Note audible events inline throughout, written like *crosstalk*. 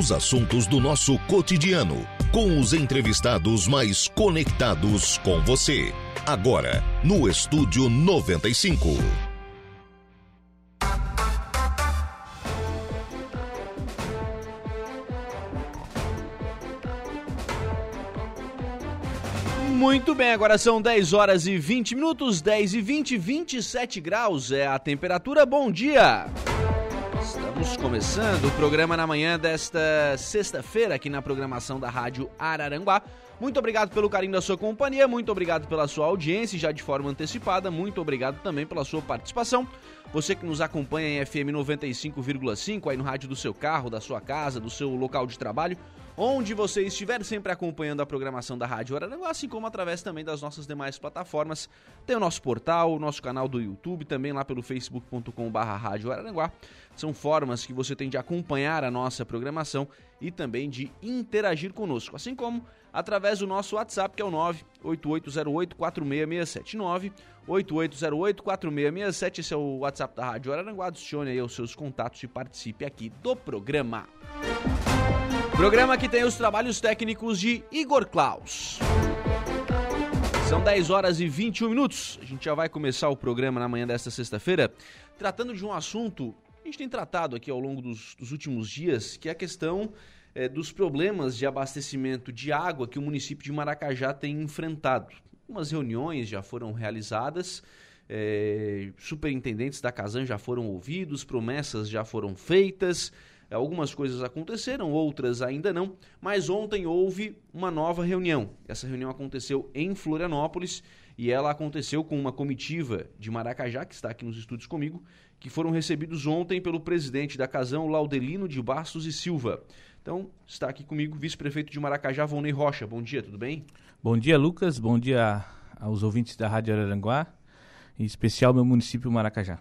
Os assuntos do nosso cotidiano, com os entrevistados mais conectados com você. Agora, no Estúdio 95. Muito bem, agora são 10 horas e 20 minutos, 10 e 20, 27 graus é a temperatura. Bom dia! Estamos começando o programa na manhã desta sexta-feira aqui na programação da Rádio Araranguá. Muito obrigado pelo carinho da sua companhia, muito obrigado pela sua audiência já de forma antecipada, muito obrigado também pela sua participação. Você que nos acompanha em FM 95,5 aí no rádio do seu carro, da sua casa, do seu local de trabalho, onde você estiver sempre acompanhando a programação da Rádio Araranguá, assim como através também das nossas demais plataformas. Tem o nosso portal, o nosso canal do YouTube, também lá pelo facebook.com.br Rádio Araranguá. São formas que você tem de acompanhar a nossa programação e também de interagir conosco, assim como através do nosso WhatsApp, que é o 98808-4667. 98808-4667, esse é o WhatsApp da Rádio Araranguá. Adicione aí os seus contatos e participe aqui do programa. Programa que tem os trabalhos técnicos de Igor Klaus. São 10 horas e 21 minutos. A gente já vai começar o programa na manhã desta sexta-feira, tratando de um assunto que a gente tem tratado aqui ao longo dos, dos últimos dias, que é a questão é, dos problemas de abastecimento de água que o município de Maracajá tem enfrentado. Algumas reuniões já foram realizadas, é, superintendentes da Casan já foram ouvidos, promessas já foram feitas. Algumas coisas aconteceram, outras ainda não, mas ontem houve uma nova reunião. Essa reunião aconteceu em Florianópolis e ela aconteceu com uma comitiva de Maracajá, que está aqui nos estúdios comigo, que foram recebidos ontem pelo presidente da Casão, Laudelino de Bastos e Silva. Então, está aqui comigo o vice-prefeito de Maracajá, Volney Rocha. Bom dia, tudo bem? Bom dia, Lucas. Bom dia aos ouvintes da Rádio Araranguá, em especial meu município Maracajá.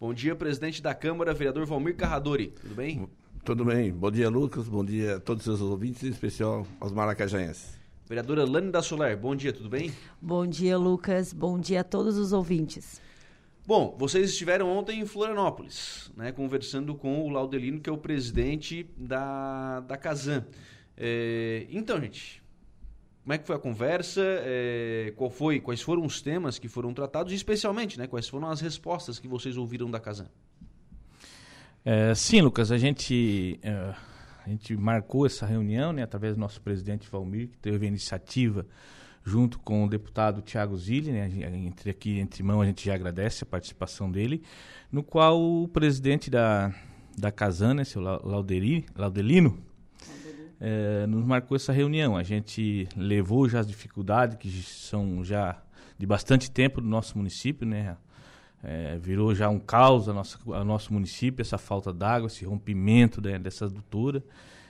Bom dia, presidente da Câmara, vereador Valmir Carradori. Tudo bem? Tudo bem. Bom dia, Lucas. Bom dia a todos os seus ouvintes, em especial aos maracajaenses. Vereadora Lani da Solar, bom dia, tudo bem? Bom dia, Lucas. Bom dia a todos os ouvintes. Bom, vocês estiveram ontem em Florianópolis, né, conversando com o Laudelino, que é o presidente da, da Casan. É, então, gente, como é que foi a conversa? É, qual foi, quais foram os temas que foram tratados e, especialmente, né, quais foram as respostas que vocês ouviram da Casan? É, sim, Lucas, a gente, é, a gente marcou essa reunião né, através do nosso presidente Valmir, que teve a iniciativa junto com o deputado Tiago Zilli, né, entre aqui entre mão a gente já agradece a participação dele, no qual o presidente da, da Casana, né, seu Lauderi, Laudelino, é, nos marcou essa reunião. A gente levou já as dificuldades que são já de bastante tempo do nosso município, né? É, virou já um caos a nossa, a nosso município, essa falta d'água, esse rompimento né, dessa adutora.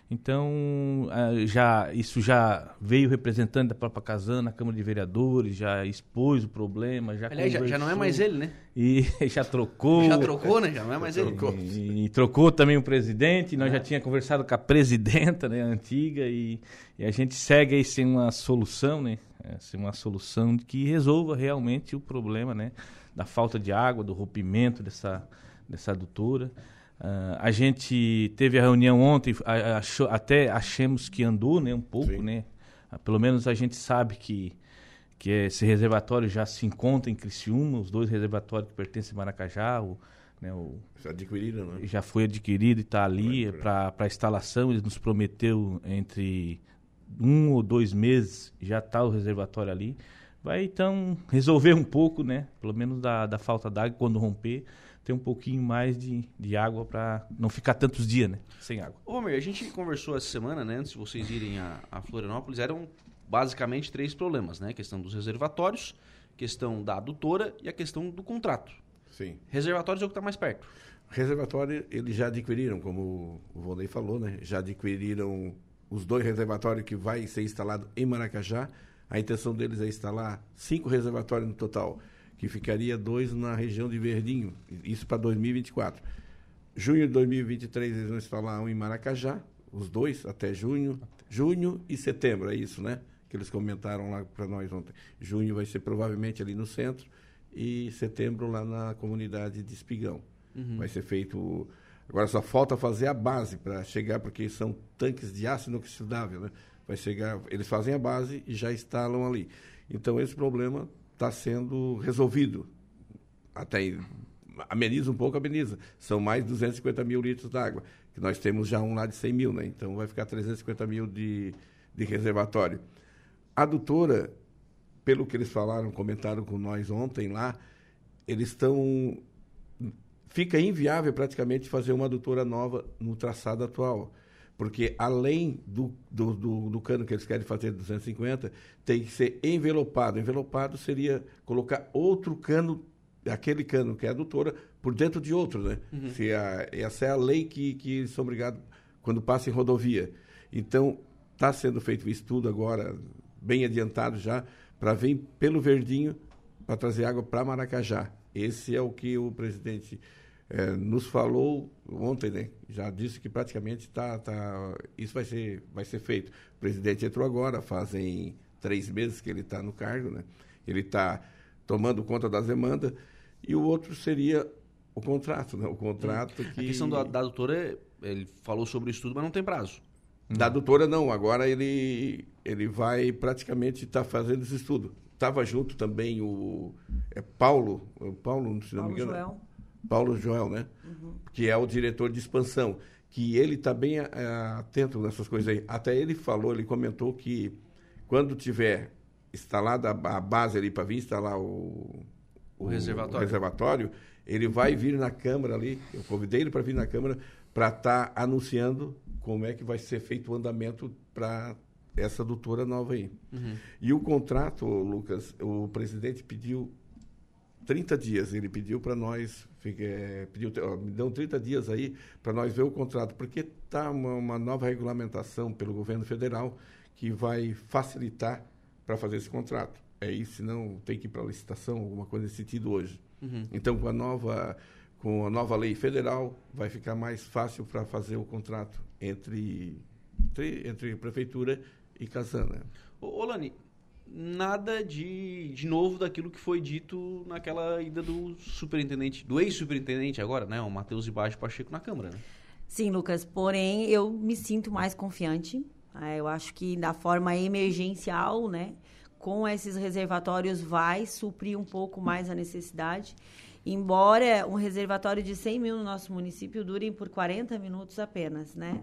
Então, já, isso já veio representante da própria Casana, na Câmara de Vereadores, já expôs o problema, já Aliás, já, já, não é mais ele, né? *laughs* E já trocou. Já trocou, né? Já não é mais ele. E, e, trocou também o presidente, nós é. já tínhamos conversado com a presidenta, né, antiga, e, e, a gente segue aí sem uma solução, né? É, sem uma solução que resolva realmente o problema, né? Da falta de água, do rompimento dessa, dessa adutora. Uh, a gente teve a reunião ontem, achou, até achamos que andou né, um pouco, Sim. né? Uh, pelo menos a gente sabe que, que esse reservatório já se encontra em Criciúma, os dois reservatórios que pertencem a Maracajá, o, né, o, já adquirido, né? Já foi adquirido e está ali para a instalação. Ele nos prometeu entre um ou dois meses já está o reservatório ali vai então resolver um pouco, né? Pelo menos da, da falta d'água quando romper, ter um pouquinho mais de, de água para não ficar tantos dias, né? Sem água. Ô, Homer, a gente conversou essa semana, né? Antes de vocês irem a, a Florianópolis, eram basicamente três problemas, né? A questão dos reservatórios, questão da adutora e a questão do contrato. Sim. Reservatórios é o que está mais perto. Reservatório, eles já adquiriram, como o Volney falou, né? Já adquiriram os dois reservatórios que vai ser instalado em Maracajá a intenção deles é instalar cinco reservatórios no total, que ficaria dois na região de Verdinho, isso para 2024. Junho de 2023 eles vão instalar um em Maracajá, os dois até junho, junho e setembro, é isso, né? Que eles comentaram lá para nós ontem. Junho vai ser provavelmente ali no centro e setembro lá na comunidade de Espigão. Uhum. Vai ser feito Agora só falta fazer a base para chegar, porque são tanques de aço inoxidável, né? Vai chegar, eles fazem a base e já instalam ali. Então esse problema está sendo resolvido. Até ameniza um pouco, ameniza. São mais de 250 mil litros d'água, que nós temos já um lá de 100 mil, né? Então vai ficar 350 mil de, de reservatório. A adutora, pelo que eles falaram, comentaram com nós ontem lá, eles estão fica inviável praticamente fazer uma adutora nova no traçado atual. Porque além do, do, do, do, cano que eles querem fazer de 250, tem que ser envelopado. Envelopado seria colocar outro cano, aquele cano que é adutora, por dentro de outro, né? Uhum. Se a, essa é a lei que, que são obrigados quando passa em rodovia. Então, está sendo feito o estudo agora, bem adiantado já, para vir pelo Verdinho para trazer água para Maracajá. Esse é o que o presidente é, nos falou ontem, né? Já disse que praticamente tá, tá, isso vai ser, vai ser feito. O presidente entrou agora, fazem três meses que ele está no cargo, né? Ele está tomando conta das demandas e o outro seria o contrato, né? O contrato hum. que... A questão da, da doutora, ele falou sobre o estudo, mas não tem prazo. Da doutora não, agora ele, ele vai praticamente estar tá fazendo esse estudo. Estava junto também o é Paulo, o Paulo, se não Paulo me engano. Joel. Paulo Joel, né? Uhum. Que é o diretor de expansão, que ele está bem é, atento nessas coisas aí. Até ele falou, ele comentou que quando tiver instalada a base ali para vir instalar o, o, o, reservatório. o, reservatório. ele vai vir na Câmara ali, eu convidei ele para vir na Câmara para estar tá anunciando como é que vai ser feito o andamento para essa doutora nova aí. Uhum. E o contrato, Lucas, o presidente pediu 30 dias, ele pediu para nós, é, pediu, ó, me dão 30 dias aí para nós ver o contrato, porque está uma, uma, nova regulamentação pelo governo federal que vai facilitar para fazer esse contrato. É isso, senão tem que ir para licitação, alguma coisa nesse sentido hoje. Uhum. Então, com a nova com a nova lei federal, vai ficar mais fácil para fazer o contrato entre, entre, entre prefeitura e Casana. Ô, Lani, nada de, de novo daquilo que foi dito naquela ida do superintendente, do ex-superintendente agora, né? O Matheus Ibaixo Pacheco na Câmara, né? Sim, Lucas. Porém, eu me sinto mais confiante. É, eu acho que da forma emergencial, né? Com esses reservatórios vai suprir um pouco mais a necessidade. Embora um reservatório de 100 mil no nosso município dure por 40 minutos apenas, né?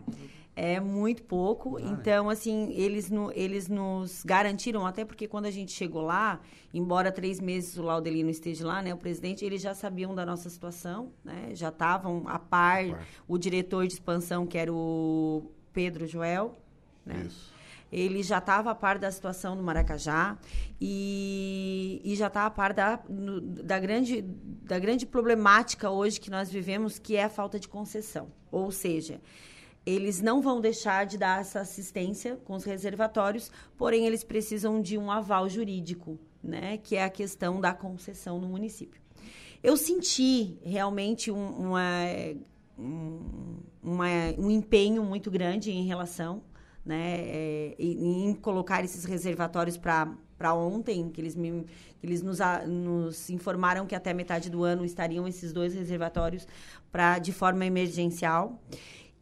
É muito pouco. Ah, então, assim, eles, no, eles nos garantiram, até porque quando a gente chegou lá, embora três meses o Laudelino esteja lá, né, o presidente, eles já sabiam da nossa situação, né? Já estavam a par, o diretor de expansão, que era o Pedro Joel, né? Isso. Ele já estava a par da situação no Maracajá e, e já está a par da, da, grande, da grande problemática hoje que nós vivemos, que é a falta de concessão. Ou seja, eles não vão deixar de dar essa assistência com os reservatórios, porém eles precisam de um aval jurídico, né, que é a questão da concessão no município. Eu senti realmente um, uma, um, uma, um empenho muito grande em relação, né, é, em, colocar esses reservatórios para para ontem, que eles, me, que eles nos, a, nos informaram que até metade do ano estariam esses dois reservatórios para de forma emergencial.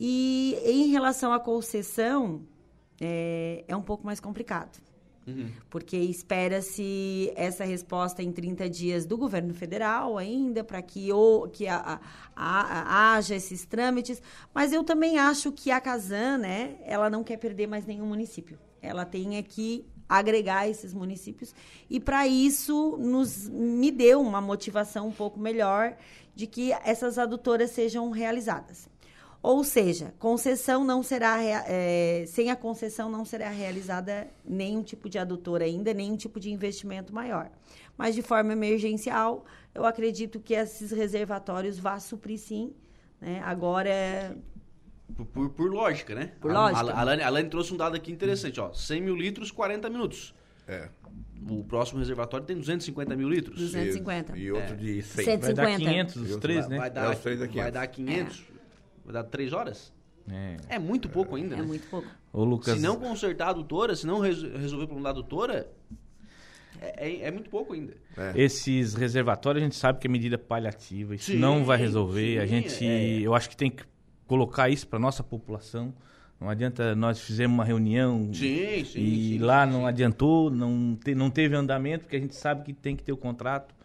E em relação à concessão, é, é um pouco mais complicado. Uhum. Porque espera-se essa resposta em 30 dias do governo federal ainda, para que, o, que a, a, a, haja esses trâmites. Mas eu também acho que a Casan, né, ela não quer perder mais nenhum município. Ela tem que agregar esses municípios. E para isso nos me deu uma motivação um pouco melhor de que essas adutoras sejam realizadas. Ou seja, concessão não será é, sem a concessão não será realizada nenhum tipo de adutor ainda, nenhum tipo de investimento maior. Mas de forma emergencial, eu acredito que esses reservatórios vá suprir sim. Né? Agora por, por, por, lógica, né? Por a, lógica. A, Alane, a Alane trouxe um dado aqui interessante, ó. 100 mil litros, 40 minutos. É. O próximo reservatório tem 250 mil litros. 250. E, e outro é. de 100. 150. Vai dar 500 os três, né? Vai dar, é, vai dar 500. É. Vai dar três horas? É. é muito pouco ainda, é né? Muito pouco. Ô, Lucas... Se não consertar a adutora, se não resolver o problema da adutora, é, é, é, muito pouco ainda. É. Esses reservatórios, a gente sabe que é medida paliativa. Isso sim, não vai resolver. Sim, a gente, é. eu acho que tem que colocar isso para nossa população. Não adianta, nós fizemos uma reunião Sim, sim. e sim, lá sim, não sim. adiantou, não, te- não teve andamento, porque a gente sabe que tem que ter o contrato.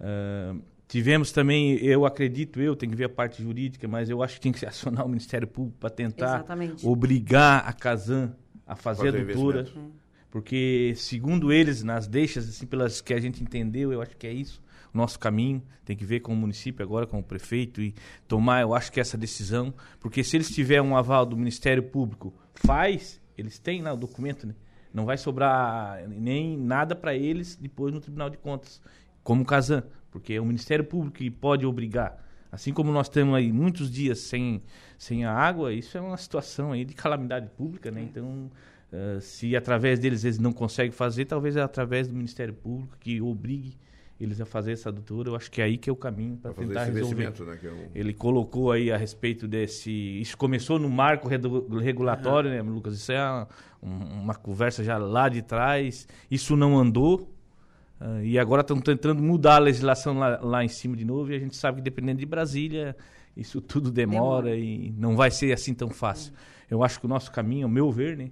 Ah, tivemos também, eu acredito, eu tenho que ver a parte jurídica, mas eu acho que tinha que se acionar o Ministério Público para tentar Exatamente. obrigar a Casan a fazer Fazer a doutora. investimento. Porque, segundo eles, nas deixas, assim, pelas que a gente entendeu, eu acho que é isso, o nosso caminho. Tem que ver com o município agora, com o prefeito e tomar, eu acho que essa decisão. Porque se eles tiverem um aval do Ministério Público, faz, eles têm lá o documento, né? Não vai sobrar nem nada para eles depois no Tribunal de Contas, como o Casan. Porque é o Ministério Público que pode obrigar. Assim como nós temos aí muitos dias sem, sem a água, isso é uma situação aí de calamidade pública, né? Então, eh, se através deles eles não conseguem fazer, talvez é através do Ministério Público que obrigue eles a fazer essa adutora. Eu acho que é aí que é o caminho para tentar esse resolver. né? Que é um... Ele colocou aí a respeito desse. Isso começou no marco regulatório, né, Lucas? Isso é uma, um- uma conversa já lá de trás. Isso não andou. Ah, e agora estão tentando mudar a legislação lá, lá em cima de novo. E a gente sabe que dependendo de Brasília, isso tudo demora, Demora. e não vai ser assim tão fácil. Eu acho que o nosso caminho, ao meu ver, né,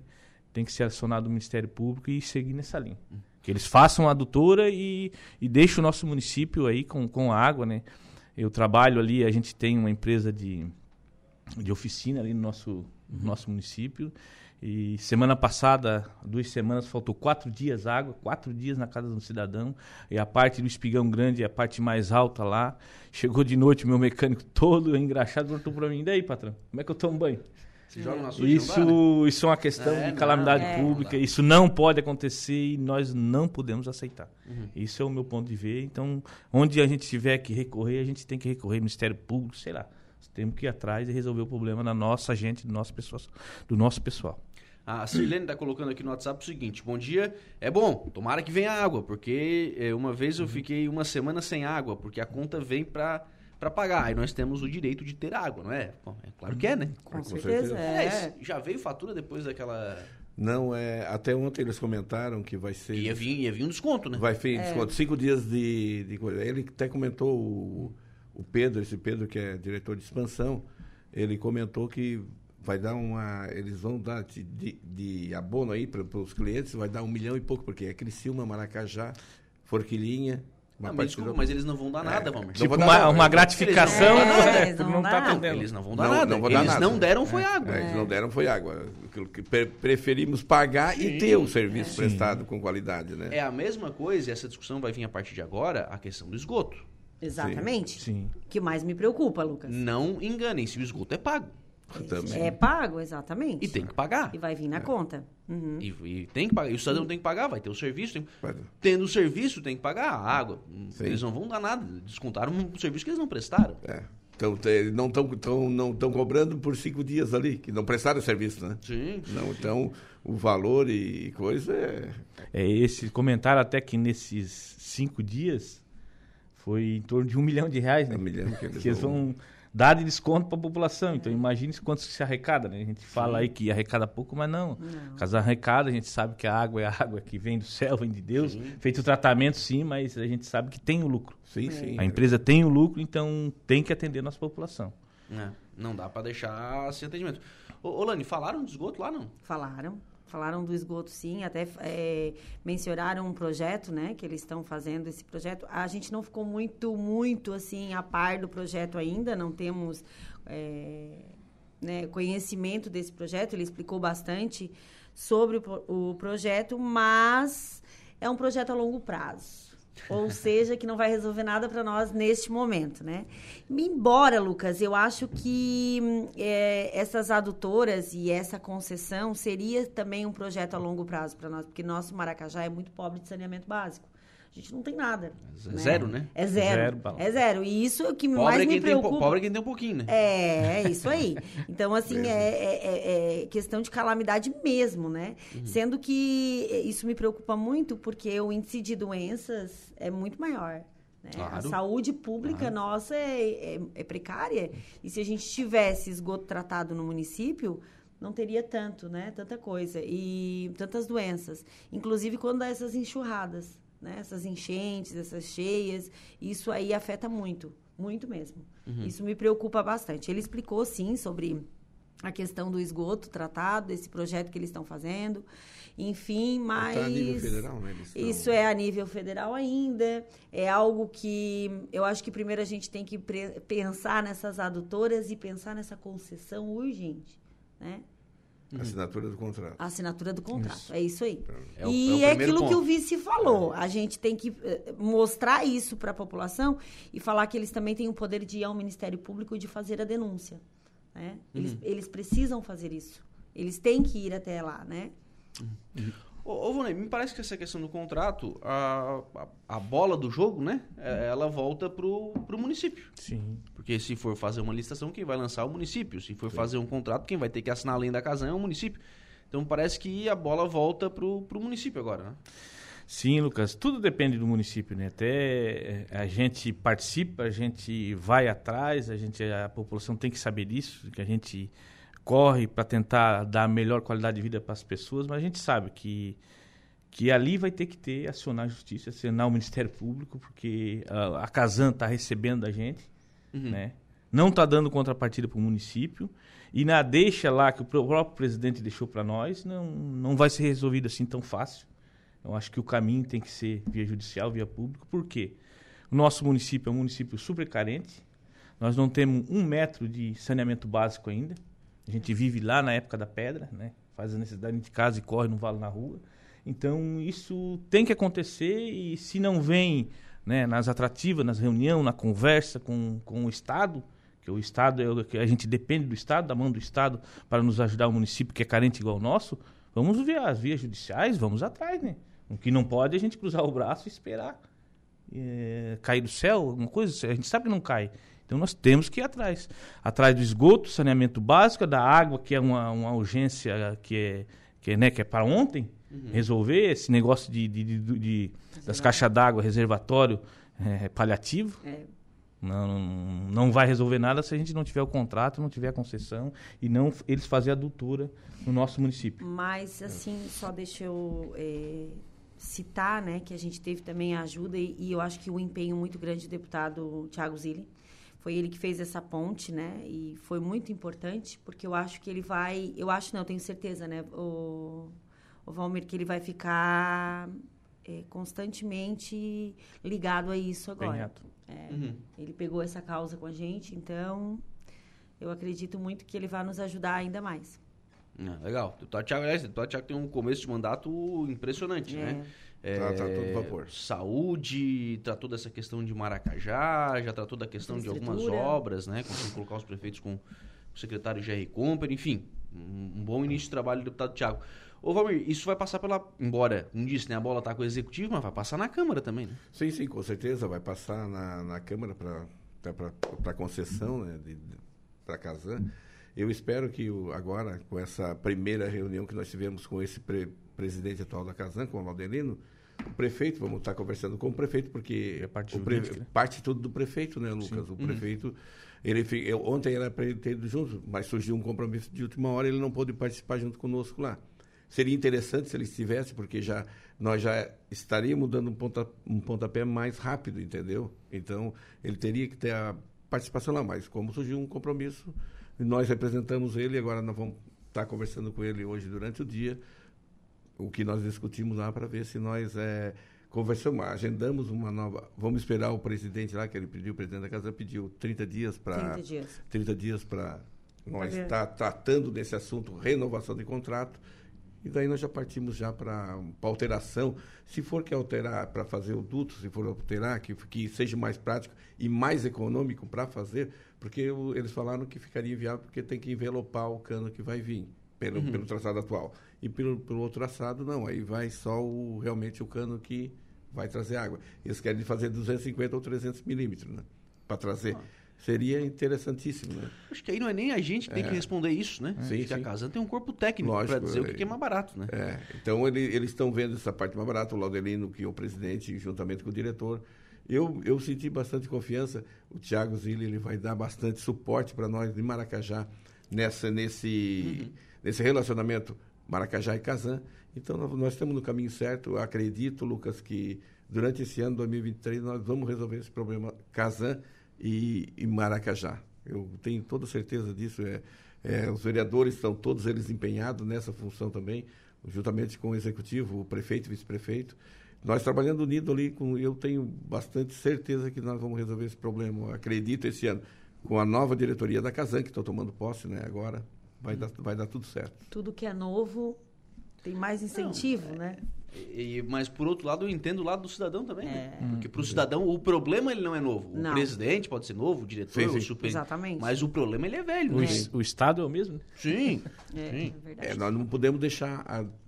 tem que ser acionado o Ministério Público e seguir nessa linha. Que eles façam a adutora e, e deixem o nosso município aí com, com a água, né? Eu trabalho ali, a gente tem uma empresa de, de oficina ali no nosso, no nosso município. E semana passada, duas semanas, faltou quatro dias água, quatro dias na casa do cidadão. E a parte do espigão grande, é a parte mais alta lá. Chegou de noite, meu mecânico todo engraxado, perguntou pra mim, e daí, patrão, como é que eu tomo banho? Isso, não né? isso é uma questão É, de não, calamidade é. pública. Não. Isso não pode acontecer e nós não podemos aceitar. Uhum. Isso é o meu ponto de ver. Então, onde a gente tiver que recorrer, a gente tem que recorrer ao Ministério Público, sei lá. Temos que ir atrás e resolver o problema da nossa gente, do nosso pessoal. Do nosso pessoal. A Sirlene tá colocando aqui no WhatsApp o seguinte: Bom dia, é bom, tomara que venha água, porque eh, uma vez Uhum. eu fiquei uma semana sem água, porque a conta vem pra, pra pagar. Aí nós temos o direito de ter água, não é? Bom, é claro que é, né? Com, Com certeza. certeza. É. Aliás, já veio fatura depois daquela. Não, é, até ontem eles comentaram que vai ser. Ia vir, ia vir um desconto, né? Vai ter desconto. Cinco dias de, de coisa. Ele até comentou, o, o Pedro, esse Pedro que é diretor de expansão, ele comentou que vai dar uma. Eles vão dar de, de, de abono aí para os clientes, vai dar um milhão e pouco, porque é Criciúma, Maracajá, Forquilinha. Não, mas desculpa, mas eles não vão dar nada, Valmir. Não tipo, uma, nada, uma gratificação É, né, eles não nada. atendendo. Eles não vão dar Não, nada. não eles nada. não deram foi É, água. Eles não deram foi água. Aquilo que pre- preferimos pagar e ter o serviço prestado com qualidade, né? É a mesma coisa, e essa discussão vai vir a partir de agora, a questão do esgoto. Exatamente. Sim. que mais me preocupa, Lucas. Não enganem-se, o esgoto é pago. *laughs* Também. É pago, exatamente. E tem que pagar. E vai vir na conta. Uhum. E, e tem que pagar. E o cidadão tem que pagar, vai ter o serviço. tem- Tendo o serviço, tem que pagar a água. Sim. Eles não vão dar nada. Descontaram um serviço que eles não prestaram. É. Então, não estão tão, não tão cobrando por cinco dias ali, que não prestaram serviço, né? Sim. Não, então, o valor e coisa é... É, esse comentário até que nesses cinco dias foi em torno de um milhão de reais, né? Um milhão que eles que eles vão- dar de desconto para a população. Então imagine quanto se arrecada, né? A gente fala aí que arrecada pouco, mas não. Caso arrecada, a gente sabe que a água é a água que vem do céu, vem de Deus. Feito o tratamento, sim, mas a gente sabe que tem o lucro. Sim, sim. A empresa tem o lucro, então tem que atender a nossa população. É, não dá pra deixar sem atendimento. Ô, ô Lani, falaram de esgoto lá, não? Falaram. Falaram do esgoto, sim. Até é, mencionaram um projeto, né? Que eles estão fazendo esse projeto. A gente não ficou muito, muito, assim, a par do projeto ainda. Não temos é, né, conhecimento desse projeto. Ele explicou bastante sobre o, o projeto, mas é um projeto a longo prazo. Ou seja, que não vai resolver nada para nós neste momento, né? Embora, Lucas, eu acho que é, essas adutoras e essa concessão seria também um projeto a longo prazo para nós, porque nosso Maracajá é muito pobre de saneamento básico. A gente não tem nada. É zero, né? É zero. Zero, é zero. E isso é o que Pobre mais é me po- preocupa. pobre é quem tem um pouquinho, né? É, é isso aí. *laughs* Então, assim, é, é- é- é questão de calamidade mesmo, né? Uhum. Sendo que isso me preocupa muito porque o índice de doenças é muito maior. né? A Claro. saúde pública nossa é, é- é precária. E se a gente tivesse esgoto tratado no município, não teria tanto, né? Tanta coisa. E tantas doenças. Inclusive quando dá essas enxurradas, né? Essas enchentes, essas cheias. Isso aí afeta muito. muito mesmo. Isso me preocupa bastante. Ele explicou, sim, sobre a questão do esgoto tratado, esse projeto que eles estão fazendo, enfim, mas... Tá a nível federal, né? Estão- Isso é a nível federal ainda. É algo que eu acho que primeiro a gente tem que pensar nessas adutoras e pensar nessa concessão urgente, né? Assinatura do contrato. A assinatura do contrato. É isso aí. É o- e é o é, primeiro aquilo que ponto. o vice falou. A gente tem que eh, mostrar isso para a população e falar que eles também têm o poder de ir ao Ministério Público e de fazer a denúncia. Né? Eles, Uhum. eles precisam fazer isso. Eles têm que ir até lá, né? Ô, ô Vonei, me parece que essa questão do contrato, a, a, a bola do jogo, né? é- Ela volta pro, pro município. Sim. Porque se for fazer uma licitação, quem vai lançar é o município. Se for fazer um contrato, quem vai ter que assinar além da Casan é o município. Então parece que a bola volta pro, pro município agora, né? Sim, Lucas, tudo depende do município, né? Até eh, a gente participa, a gente vai atrás, a gente a população tem que saber disso, que a gente corre para tentar dar a melhor qualidade de vida para as pessoas, mas a gente sabe que que ali vai ter que ter acionar a justiça, acionar o Ministério Público, porque a, a Casan está recebendo da gente, né? Não está dando contrapartida para o município e na deixa lá que o pró- próprio presidente deixou para nós, não não vai ser resolvido assim tão fácil. Eu acho que o caminho tem que ser via judicial, via público. Por quê? O nosso município é um município super carente. Nós não temos um metro de saneamento básico ainda. A gente vive lá na época da pedra, né? Faz a necessidade de casa e corre, não vale na rua. Então, isso tem que acontecer e se não vem né, nas atrativas, nas reuniões, na conversa com, com o Estado, que o Estado, é o que a gente depende do Estado, da mão do Estado, para nos ajudar o município que é carente igual o nosso, vamos ver as vias judiciais, vamos atrás, né? O que não pode é a gente cruzar o braço e esperar é, cair do céu, alguma coisa, a gente sabe que não cai. Então nós temos que ir atrás. Atrás do esgoto, saneamento básico, da água, que é uma, uma urgência que é, que, é, né, que é para ontem, resolver esse negócio de, de, de- de- das caixas d'água, reservatório é, paliativo. É, Não, não, vai resolver nada se a gente não tiver o contrato, não tiver a concessão e não eles fazer a doutora no nosso município. Mas, assim, só deixa eu é, citar, né, que a gente teve também a ajuda e, e eu acho que o empenho muito grande do deputado Tiago Zilli. Foi ele que fez essa ponte, né, e foi muito importante, porque eu acho que ele vai... Eu acho, não, eu tenho certeza, né, o, o Valmir, que ele vai ficar é, constantemente ligado a isso agora. É, Uhum. Ele pegou essa causa com a gente, então eu acredito muito que ele vai nos ajudar ainda mais. Ah, legal. O deputado Thiago, aliás, o deputado Thiago tem um começo de mandato impressionante, É. né? Tá- tá todo vapor. Saúde, tratou dessa questão de Maracajá, já tratou da questão de algumas obras, né? Conseguiu colocar os prefeitos com o secretário Jerry Comper, enfim. Um, um bom início de trabalho do deputado Thiago. Ô, Valmir, isso vai passar pela. Embora, não disse, né? A bola tá com o executivo, mas vai passar na Câmara também, né? Sim, sim, com certeza. Vai passar na, na Câmara para concessão, né, para Casan. Eu espero que o- agora, com essa primeira reunião que nós tivemos com esse pre- presidente atual da Casan, com o Laudelino, o prefeito, vamos estar conversando com o prefeito, porque É parte jurídica, né? parte tudo do prefeito, né, Lucas? O prefeito, ele, fi- eu- ontem era para ele ter ido junto, mas surgiu um compromisso de última hora, ele não pôde participar junto conosco lá. Seria interessante se ele estivesse, porque já nós já estaríamos dando um, ponta, um pontapé mais rápido, entendeu? Então, ele teria que ter a participação lá, mas como surgiu um compromisso, nós representamos ele, agora nós vamos estar conversando com ele hoje durante o dia, o que nós discutimos lá para ver se nós é, conversamos, agendamos uma nova. Vamos esperar o presidente lá, que ele pediu, o presidente da casa pediu 30 dias para 30 dias. 30 dias para nós estar tratando desse assunto, renovação de contrato. E daí nós já partimos já para alteração. Se for que alterar para fazer o duto, se for alterar, que, que seja mais prático e mais econômico para fazer, porque o- eles falaram que ficaria inviável porque tem que envelopar o cano que vai vir pelo, pelo traçado atual. E pelo, pelo outro traçado, não. Aí vai só o, realmente o cano que vai trazer água. Eles querem fazer 250 ou 300 milímetros, né? Para trazer. Seria interessantíssimo, né? Acho que aí não é nem a gente que tem que responder isso, né? Sim, Porque a sim. Casan tem um corpo técnico para dizer o é. que que é mais barato, né? É, então ele- eles estão vendo essa parte mais barata, o Laudelino, que é o presidente, juntamente com o diretor. Eu, eu senti bastante confiança. O Thiago Zilli ele vai dar bastante suporte para nós de Maracajá nessa, nesse, nesse relacionamento Maracajá e Casan. Então nós, estamos no caminho certo. Eu acredito, Lucas, que durante esse ano 2023 nós vamos resolver esse problema Casan e, e Maracajá. Eu tenho toda certeza disso. É, é, os vereadores estão todos eles empenhados nessa função também, juntamente com o executivo, o prefeito e vice-prefeito. Nós trabalhando unido ali, com, eu tenho bastante certeza que nós vamos resolver esse problema. Eu acredito esse ano, com a nova diretoria da Casan, que estou tomando posse né, agora, vai, dar, vai dar tudo certo. Tudo que é novo tem mais incentivo, Não, é, né? E, mas por outro lado, eu entendo o lado do cidadão também, né? é. né? Porque para o cidadão o problema ele não é novo. Não. O presidente pode ser novo, o diretor, sim, sim. o super. Exatamente. Mas o problema ele é velho. O, né? o Estado é o mesmo? Né? Sim. *laughs* É, sim. É, é nós não podemos deixar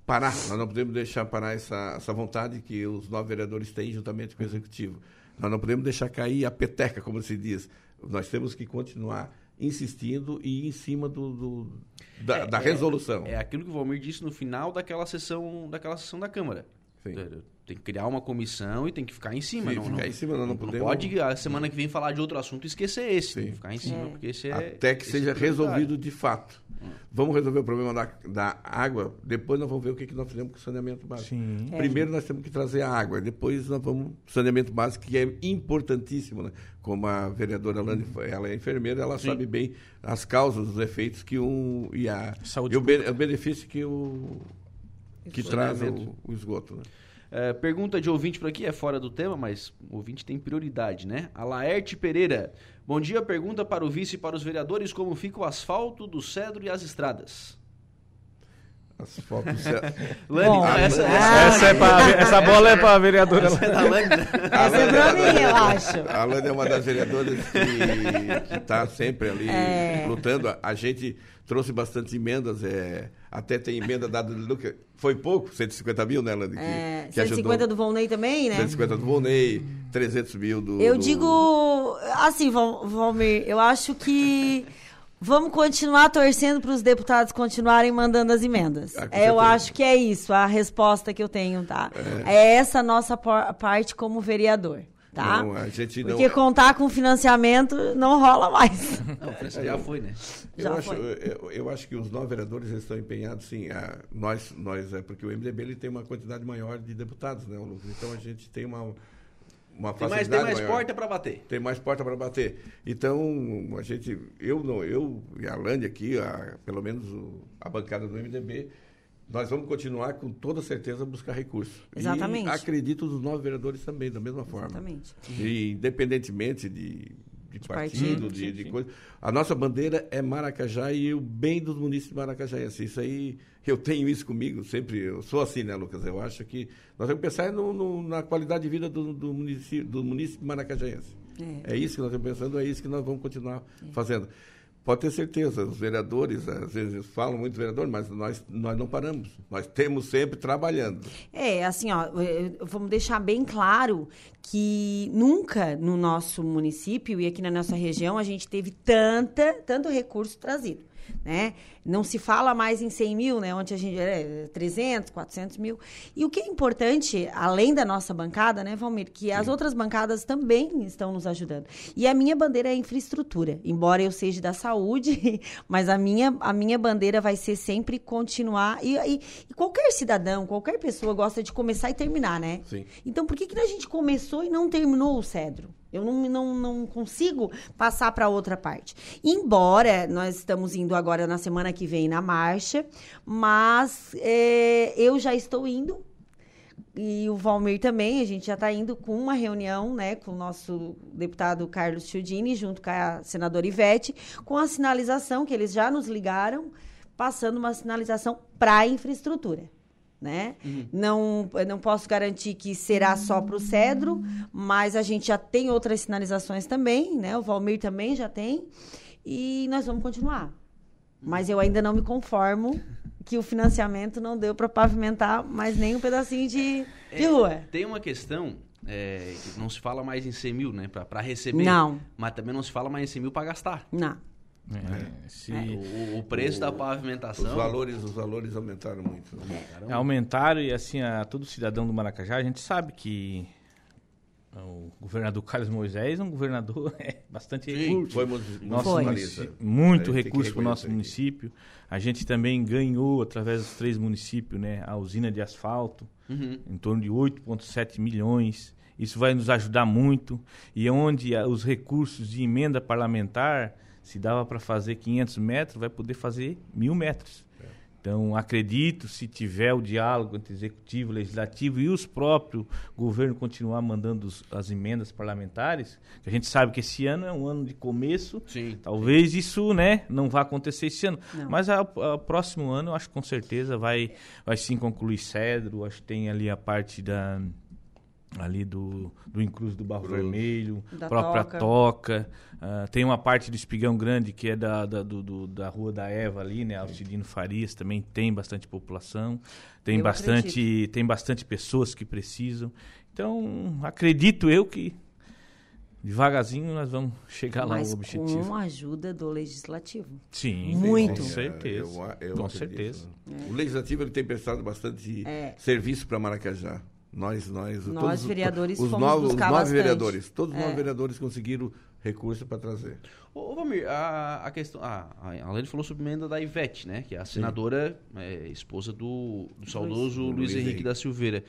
parar, nós não podemos deixar parar essa, essa vontade que os nove vereadores têm juntamente com o executivo. Nós não podemos deixar cair a peteca, como se diz. Nós temos que continuar insistindo e ir em cima do, do da, é, da, é, resolução. É, é, aquilo que o Valmir disse no final daquela sessão, daquela sessão da Câmara. Sim. Tem que criar uma comissão e tem que ficar em cima. Sim, não, ficar não, em cima, não, não, não podemos... pode a semana que vem falar de outro assunto e esquecer esse. Sim. Tem que ficar em cima, é. porque esse é... Até que seja resolvido de fato. Vamos resolver o problema da, da água, depois nós vamos ver o que, que nós fizemos com o saneamento básico. Sim. É. Primeiro nós temos que trazer a água, depois nós vamos... Saneamento básico, que é importantíssimo, né? Como a vereadora Lani, ela é enfermeira, ela Sim. sabe bem as causas, os efeitos que um... E, a, Saúde e o, o benefício que o... Que traz o, o esgoto, né? É, pergunta de ouvinte por aqui, é fora do tema, mas o ouvinte tem prioridade, né? A Laerte Pereira. Bom dia, pergunta para o vice e para os vereadores como fica o asfalto do Cedro e as estradas. Do Cedro. *laughs* Lani, Bom, essa, essa, essa, é pra, essa bola é para a vereadora. Essa é da Lani. Né? *laughs* Essa é para mim, eu acho. A Lani é uma das vereadoras que está sempre ali é. lutando. A, gente trouxe bastante emendas, é, até tem emenda dada do Lucas. Foi pouco, 150 mil, né, Lani? É, que 150 ajudou. do Volney também, né? 150 do Volney, 300 mil do... Eu do... digo, assim, Valmir, eu acho que vamos continuar torcendo para os deputados continuarem mandando as emendas. Ah, eu acho que é isso, a resposta que eu tenho, tá? É, é essa nossa parte como vereador tá? Não, a gente não... Porque contar com financiamento não rola mais. *laughs* Não, já foi, né? Eu, já acho, foi. Eu, eu, acho que os nove vereadores estão empenhados, sim. A, nós, nós, é porque o MDB ele tem uma quantidade maior de deputados, né, Lucas? Então a gente tem uma uma tem mais, tem mais porta para bater. Tem mais porta para bater. Então, a gente, eu não, eu e a Lândia aqui, a, pelo menos o, a bancada do MDB, nós vamos continuar com toda certeza a buscar recursos. Exatamente. E acredito nos nove vereadores também, da mesma forma. Exatamente. E, independentemente de, de, de partido, partido, de, de coisa. A nossa bandeira é Maracajá e o bem dos municípios de Maracajá. Assim, isso aí, eu tenho isso comigo, sempre. Eu sou assim, né, Lucas? Eu acho que nós temos que pensar no, no, na qualidade de vida do, do município, do município maracajaense. É. é isso que nós estamos pensando, é isso que nós vamos continuar é. fazendo. Pode ter certeza, os vereadores, às vezes falam muito vereador, mas nós, nós não paramos. Nós temos sempre trabalhando. É, assim, ó, vamos deixar bem claro que nunca no nosso município e aqui na nossa região a gente teve tanta, tanto recurso trazido né? Não se fala mais em 100 mil, né? Onde a gente é 300, 400 mil. E o que é importante, além da nossa bancada, né, Valmir, que as outras bancadas também estão nos ajudando. E a minha bandeira é infraestrutura. Embora eu seja da saúde, *laughs* mas a minha, a minha bandeira vai ser sempre continuar. E, e, e qualquer cidadão, qualquer pessoa gosta de começar e terminar, né? Sim. Então, por que, que a gente começou e não terminou o cedro? Eu não, não, não consigo passar para outra parte. Embora nós estamos indo agora na semana que vem na marcha, mas é, eu já estou indo e o Valmir também, a gente já está indo com uma reunião, né, com o nosso deputado Carlos Chiudini, junto com a senadora Ivete, com a sinalização que eles já nos ligaram, passando uma sinalização para a infraestrutura né? Uhum. Não, não posso garantir que será só para o cedro, mas a gente já tem outras sinalizações também, né? O Valmir também já tem. E nós vamos continuar. Mas eu ainda não me conformo que o financiamento não deu para pavimentar mais nem um pedacinho de, de é, rua. Tem uma questão, é, não se fala mais em 100 mil, né? Para receber. Não. Mas também não se fala mais em 100 mil para gastar. Não. É, é. Se... O, o, preço o, da pavimentação. Os valores, os valores aumentaram muito. Né? É, aumentaram e assim, a todo cidadão do Maracajá, a gente sabe que o governador Carlos Moisés é um governador *laughs* é, bastante Sim, recurso. Foi, nosso foi. muito recurso para o nosso município. A gente também ganhou, através dos três municípios, né, a usina de asfalto, uhum. em torno de 8,7 milhões. Isso vai nos ajudar muito. E onde os recursos de emenda parlamentar, se dava para fazer 500 metros, vai poder fazer mil metros. Então, acredito, se tiver o diálogo entre executivo, legislativo e os próprios governos continuar mandando os, as emendas parlamentares, que a gente sabe que esse ano é um ano de começo, Sim. talvez isso né, não vá acontecer esse ano. Não. Mas o próximo ano, eu acho que com certeza vai, vai sim concluir Cedro, acho que tem ali a parte da ali do, do Incruz do Barro Cruz. Vermelho, Da própria Toca. Toca. ah, tem uma parte do Espigão Grande que é da, da, do- do- da Rua da Eva ali, né? Alcidino Farias também tem bastante população. Tem Eu bastante, tem bastante pessoas que precisam. Então, acredito eu que devagarzinho nós vamos chegar lá Mas ao objetivo. com a ajuda do legislativo. Sim, Muito. com É, certeza. eu- eu com acredito, certeza. né? O legislativo ele tem prestado bastante É. serviço para Maracajá. Nós, nós, Nós, todos, vereadores, os fomos novos, buscar os nove bastante. vereadores, todos os É. nove vereadores conseguiram recurso para trazer. Ô, ô, Valmir, a, a questão. A Alane falou sobre a emenda da Ivete, né? Que é a senadora, é, esposa do, do saudoso Luiz, Luiz Henrique Henrique. da Silveira.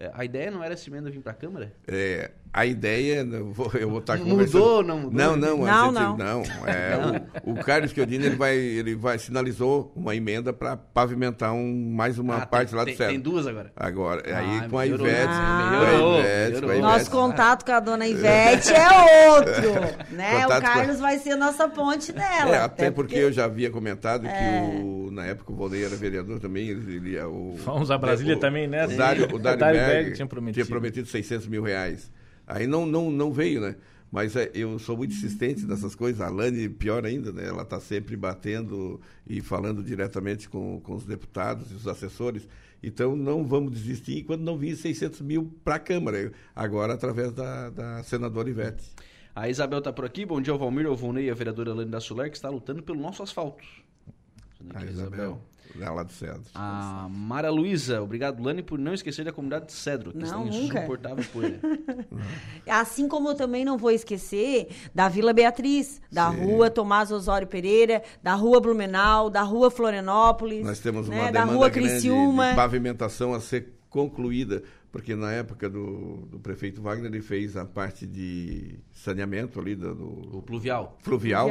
É, a ideia não era essa emenda vir pra Câmara? É, a ideia, eu vou, eu vou estar Mudou, conversando. não mudou? Não, não, a Não, gente- não. não. é, *laughs* O, o Carlos Chiodini, ele vai, ele vai sinalizou uma emenda para pavimentar um, mais uma Ah, parte tem, lá do céu. tem duas agora. Agora, Ah, aí com a Ivete, Ah. com a melhorou, Ivete, com a melhorou. Ivete. Nosso contato com a dona Ivete é outro, *laughs* né? Contato o com- Carlos vai ser nossa ponte dela. É, até porque eu já havia comentado É. que o, na época o Valdeir era vereador também, ele, ele é o... Fomos a Brasília o- também, né? O Dário, o Dário, Dário Berg, Berg tinha prometido. 600 mil reais. Aí não, não, não veio, né? Mas é, eu sou muito insistente nessas coisas. A Lani, pior ainda, né? Ela está sempre batendo e falando diretamente com, com os deputados e os assessores. Então, não vamos desistir enquanto não vir 600 mil para a Câmara. Agora, através da, da senadora Ivete. A Isabel tá por aqui. Bom dia ao Valmir, ao Volney, a vereadora Alane da Solar, que está lutando pelo nosso asfalto. Ver A aqui, Isabel, lá do Cedro. A Mara Luísa, obrigado, Lani, por não esquecer da comunidade de Cedro, que Não, está insuportável poeira. *laughs* Assim como eu também não vou esquecer da Vila Beatriz, da Sim. rua Tomás Osório Pereira, da rua Blumenau, da rua Florianópolis. Nós temos uma né, da demanda rua grande Criciúma. de pavimentação a ser concluída, porque na época do, do prefeito Wagner ele fez a parte de saneamento ali do, do O pluvial. fluvial.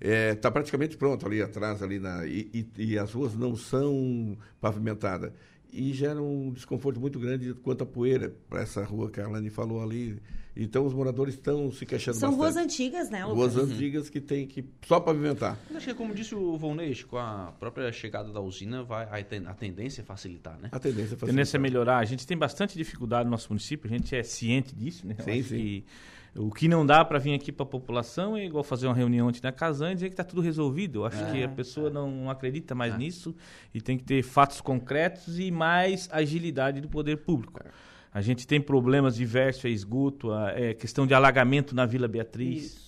Está praticamente pronto ali atrás, ali na, e, e- e as ruas não são pavimentadas. E gera um desconforto muito grande quanto à poeira para essa rua que a Alane falou ali. Então os moradores estão se queixando São ruas bastante. antigas, né, Lucas? Ruas antigas que tem que só pavimentar. Mas acho que, como disse o Volney, com a própria chegada da usina, vai, a, ten- a tendência é facilitar, né? A tendência é A tendência é facilitar. melhorar. A gente tem bastante dificuldade no nosso município, a gente é ciente disso, né? Eu Sim, acho sim. que o que não dá para vir aqui para a população é igual fazer uma reunião ontem na Casan e dizer que está tudo resolvido. Eu acho que a pessoa não acredita mais É. nisso e tem que ter fatos concretos e mais agilidade do poder público. A gente tem problemas diversos, é esgoto, a- é questão de alagamento na Vila Beatriz. Isso.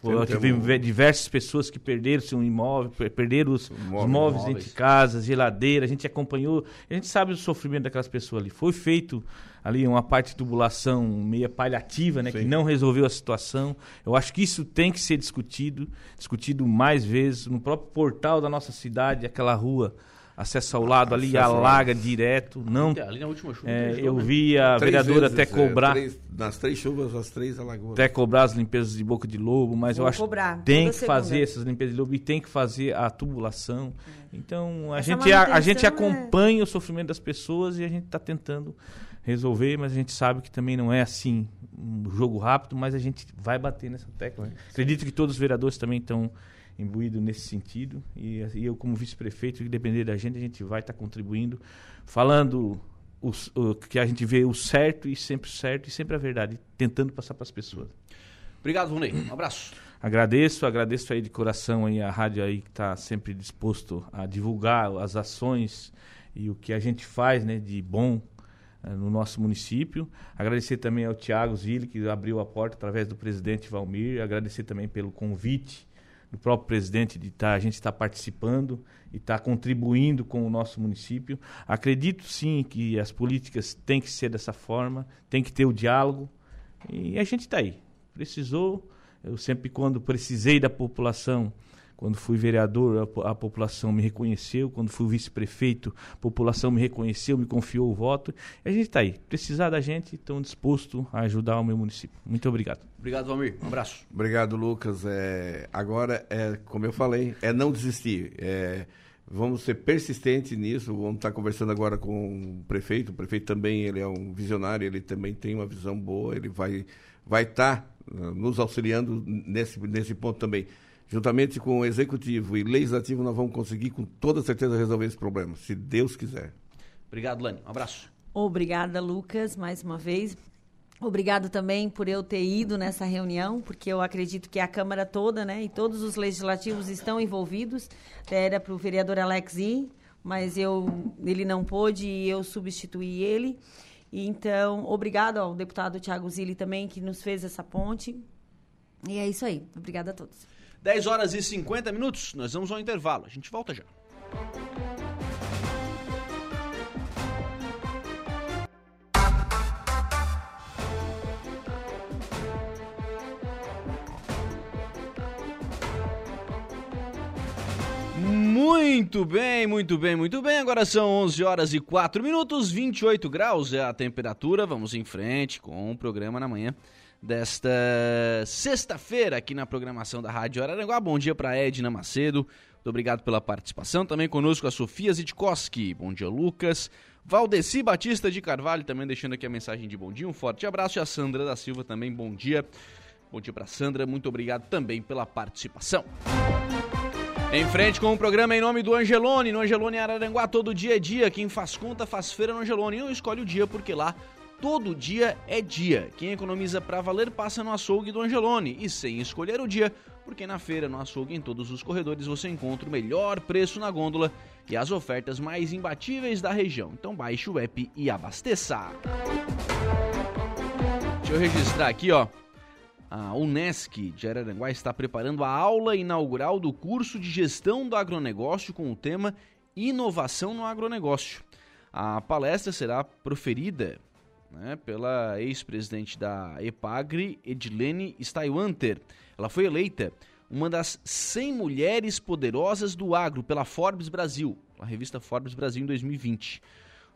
Tem tive um- ve- diversas pessoas que perderam seu imóvel, per- perderam os, os Móvel, móveis dentro de casa, geladeira, a gente acompanhou, a gente sabe o sofrimento daquelas pessoas ali. Foi feito ali uma parte de tubulação meia paliativa, né, que Sim. não resolveu a situação. Eu acho que isso tem que ser discutido, discutido mais vezes no próprio portal da nossa cidade, aquela rua acesso ao lado ali, ao alaga direto. Não, Ali na última chuva. é, eu vi a Três vereadora vezes, até é, cobrar três- nas três chuvas, as três alagoas. até cobrar as limpezas de boca de lobo, mas Vou eu acho cobrar, que tem toda que fazer essas limpezas de lobo e tem que fazer a tubulação. Então a Essa gente, a, a gente manutenção é- acompanha o sofrimento das pessoas e a gente está tentando resolver, mas a gente sabe que também não é assim um jogo rápido, mas a gente vai bater nessa tecla. né? Acredito que todos os vereadores também estão imbuídos nesse sentido e, e eu como vice-prefeito, que depender da gente, a gente vai estar contribuindo, falando os- o, que a gente vê o certo e sempre o certo e sempre a verdade, tentando passar para as pessoas. Obrigado, Volney. Um abraço. Agradeço, agradeço aí de coração aí a rádio aí que está sempre disposto a divulgar as ações e o que a gente faz, né, de bom eh, no nosso município. Agradecer também ao Tiago Zilli, que abriu a porta através do presidente Valmir. Agradecer também pelo convite do próprio presidente de tá, a gente estar participando e estar contribuindo com o nosso município. Acredito sim que as políticas têm que ser dessa forma, tem que ter o diálogo e a gente está aí. Precisou, eu sempre quando precisei da população, Quando fui vereador, a, a população me reconheceu. Quando fui vice-prefeito, a população me reconheceu, me confiou o voto. E a gente está aí. Precisar da gente, estão disposto a ajudar o meu município. Muito obrigado. Obrigado, Valmir. Um abraço. Obrigado, Lucas. É, agora, é, como eu falei, é não desistir. É, vamos ser persistentes nisso. Vamos estar conversando agora com o prefeito. O prefeito também ele é um visionário, ele também tem uma visão boa. Ele vai vai estar uh, nos auxiliando nesse, nesse ponto também. Juntamente com o executivo e legislativo, nós vamos conseguir com toda certeza resolver esse problema, se Deus quiser. Obrigado, Lani. Um abraço. Obrigada, Lucas, mais uma vez. Obrigado também por eu ter ido nessa reunião, porque eu acredito que a Câmara toda, né, e todos os legislativos estão envolvidos. Era para o vereador Alex ir, mas eu, ele não pôde e eu substituí ele. Então, obrigado ao deputado Tiago Zilli também, que nos fez essa ponte. E é isso aí. Obrigada a todos. 10 horas e 50 minutos, nós vamos ao intervalo. A gente volta já. Muito bem, muito bem, muito bem. Agora são 11 horas e 4 minutos, 28 graus é a temperatura. Vamos em frente com o programa na manhã desta sexta-feira aqui na programação da Rádio Araranguá. Bom dia para Edna Macedo. Muito obrigado pela participação. Também conosco a Sofia Zitkowski. Bom dia, Lucas. Valdeci Batista de Carvalho também deixando aqui a mensagem de bom dia. Um forte abraço. E a Sandra da Silva também, bom dia. Bom dia para Sandra. Muito obrigado também pela participação. Em frente com o programa em nome do Angelone, no Angelone Araranguá, todo dia é dia. Quem faz conta faz feira no Angelone. Não escolhe o dia porque lá todo dia é dia. Quem economiza para valer passa no açougue do Angelone e sem escolher o dia, porque na feira, no açougue, em todos os corredores você encontra o melhor preço na gôndola e as ofertas mais imbatíveis da região. Então baixe o app e abasteça. Deixa eu registrar aqui, ó. A Unesc de Araranguá está preparando a aula inaugural do curso de gestão do agronegócio com o tema Inovação no Agronegócio. A palestra será proferida né, pela ex-presidente da EPAGRE, Edilene Steiwanter. Ela foi eleita uma das 100 mulheres poderosas do agro pela Forbes Brasil, a revista Forbes Brasil em 2020.